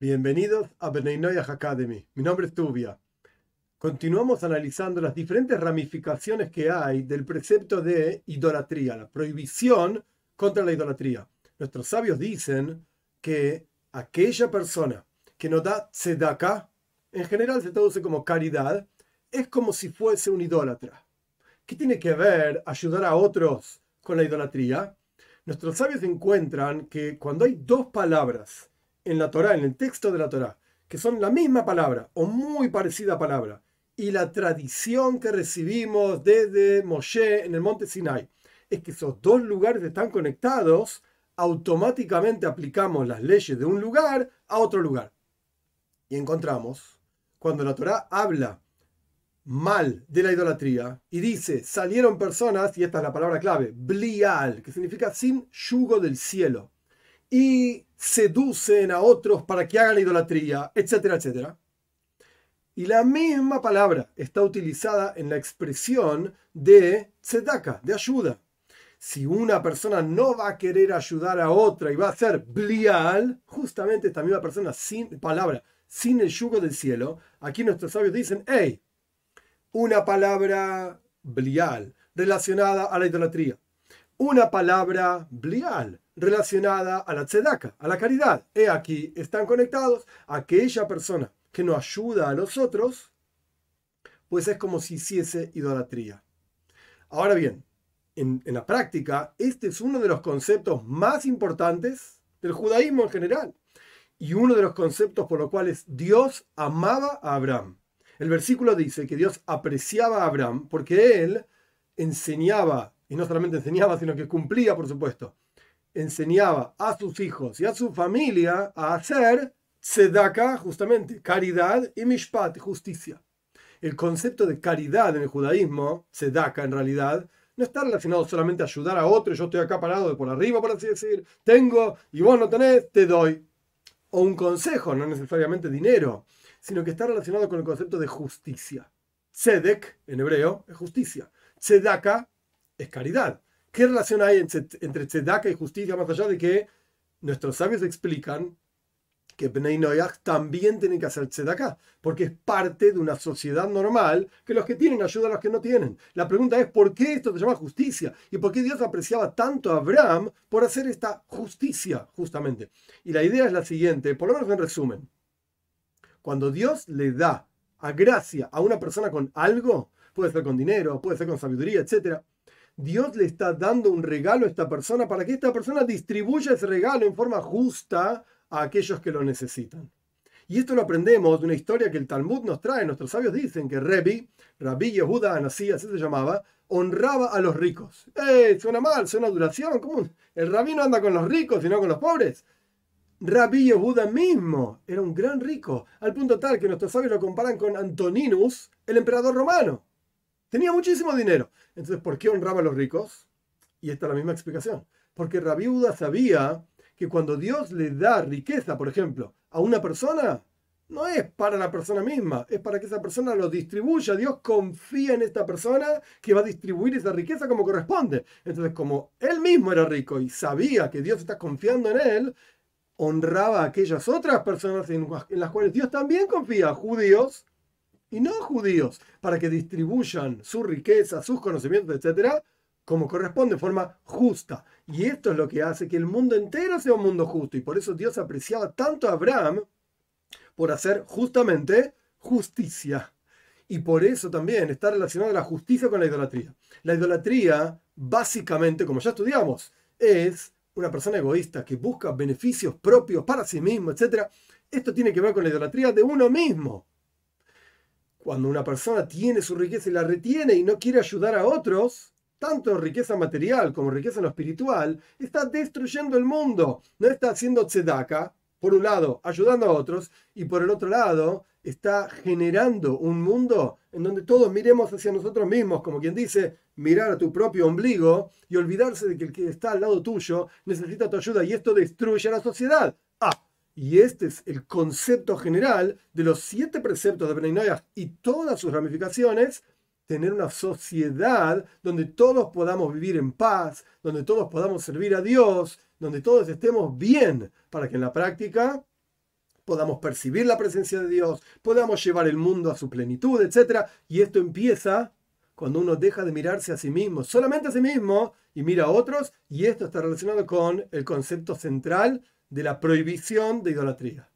Bienvenidos a Benaynoyah Academy. Mi nombre es Tubia. Continuamos analizando las diferentes ramificaciones que hay del precepto de idolatría, la prohibición contra la idolatría. Nuestros sabios dicen que aquella persona que no da tzedakah, en general se traduce como caridad, es como si fuese un idólatra. ¿Qué tiene que ver ayudar a otros con la idolatría? Nuestros sabios encuentran que cuando hay dos palabras en la Torah, en el texto de la Torah, que son la misma palabra o muy parecida palabra, y la tradición que recibimos desde Moshe en el monte Sinai, es que esos dos lugares están conectados, automáticamente aplicamos las leyes de un lugar a otro lugar. Y encontramos, cuando la Torah habla mal de la idolatría y dice, salieron personas, y esta es la palabra clave, blial, que significa sin yugo del cielo, y seducen a otros para que hagan idolatría, etcétera, etcétera. Y la misma palabra está utilizada en la expresión de tzedaka, de ayuda. Si una persona no va a querer ayudar a otra y va a ser blial, justamente esta misma persona sin palabra, sin el yugo del cielo, aquí nuestros sabios dicen, hey, una palabra blial relacionada a la idolatría, una palabra blial relacionada a la tzedaka, a la caridad. He aquí, están conectados. Aquella persona que no ayuda a los otros, pues es como si hiciese idolatría. Ahora bien, en, en, la práctica, este es uno de los conceptos más importantes del judaísmo en general y uno de los conceptos por los cuales Dios amaba a Abraham. El versículo dice que Dios apreciaba a Abraham porque él enseñaba, y no solamente enseñaba, sino que cumplía, por supuesto, enseñaba a sus hijos y a su familia a hacer tzedaka, justamente, caridad y mishpat, justicia. El concepto de caridad en el judaísmo, tzedaka en realidad, no está relacionado solamente a ayudar a otro, yo estoy acá parado de por arriba, por así decir, tengo y vos no tenés, te doy. O un consejo, no necesariamente dinero, sino que está relacionado con el concepto de justicia. Tzedek, en hebreo, es justicia. Tzedaka es caridad. ¿Qué relación hay entre tzedaka y justicia más allá de que nuestros sabios explican que Bnei también tienen que hacer tzedaka, porque es parte de una sociedad normal que los que tienen ayudan a los que no tienen. La pregunta es, ¿por qué esto se llama justicia? ¿Y por qué Dios apreciaba tanto a Abraham por hacer esta justicia, justamente? Y la idea es la siguiente, por lo menos en resumen. Cuando Dios le da a gracia a una persona con algo, puede ser con dinero, puede ser con sabiduría, etc., Dios le está dando un regalo a esta persona para que esta persona distribuya ese regalo en forma justa a aquellos que lo necesitan. Y esto lo aprendemos de una historia que el Talmud nos trae. Nuestros sabios dicen que Rebi, Rabbi Yehuda Anasí, así se llamaba, honraba a los ricos. ¡Eh! Suena mal, suena duración. ¿Cómo? El rabí no anda con los ricos, sino con los pobres. Rabbi Yehuda mismo era un gran rico, al punto tal que nuestros sabios lo comparan con Antoninus, el emperador romano. Tenía muchísimo dinero. Entonces, ¿por qué honraba a los ricos? Y esta es la misma explicación. Porque Rabbi Yehuda sabía que cuando Dios le da riqueza, por ejemplo, a una persona, no es para la persona misma, es para que esa persona lo distribuya. Dios confía en esta persona que va a distribuir esa riqueza como corresponde. Entonces, como él mismo era rico y sabía que Dios está confiando en él, honraba a aquellas otras personas en las cuales Dios también confía, judíos y no judíos, para que distribuyan su riqueza, sus conocimientos, etcétera, como corresponde, de forma justa. Y esto es lo que hace que el mundo entero sea un mundo justo. Y por eso Dios apreciaba tanto a Abraham por hacer justamente justicia. Y por eso también está relacionada la justicia con la idolatría. La idolatría, básicamente, como ya estudiamos, es una persona egoísta que busca beneficios propios para sí mismo, etc. Esto tiene que ver con la idolatría de uno mismo. Cuando una persona tiene su riqueza y la retiene y no quiere ayudar a otros, tanto riqueza material como riqueza en lo espiritual, está destruyendo el mundo. No está haciendo tzedaka, por un lado, ayudando a otros, y por el otro lado, está generando un mundo en donde todos miremos hacia nosotros mismos, como quien dice, mirar a tu propio ombligo y olvidarse de que el que está al lado tuyo necesita tu ayuda y esto destruye a la sociedad. Ah, y este es el concepto general de los siete preceptos de Benay y todas sus ramificaciones, tener una sociedad donde todos podamos vivir en paz, donde todos podamos servir a Dios, donde todos estemos bien, para que en la práctica podamos percibir la presencia de Dios, podamos llevar el mundo a su plenitud, etc. Y esto empieza cuando uno deja de mirarse a sí mismo, solamente a sí mismo, y mira a otros, y esto está relacionado con el concepto central de la prohibición de idolatría.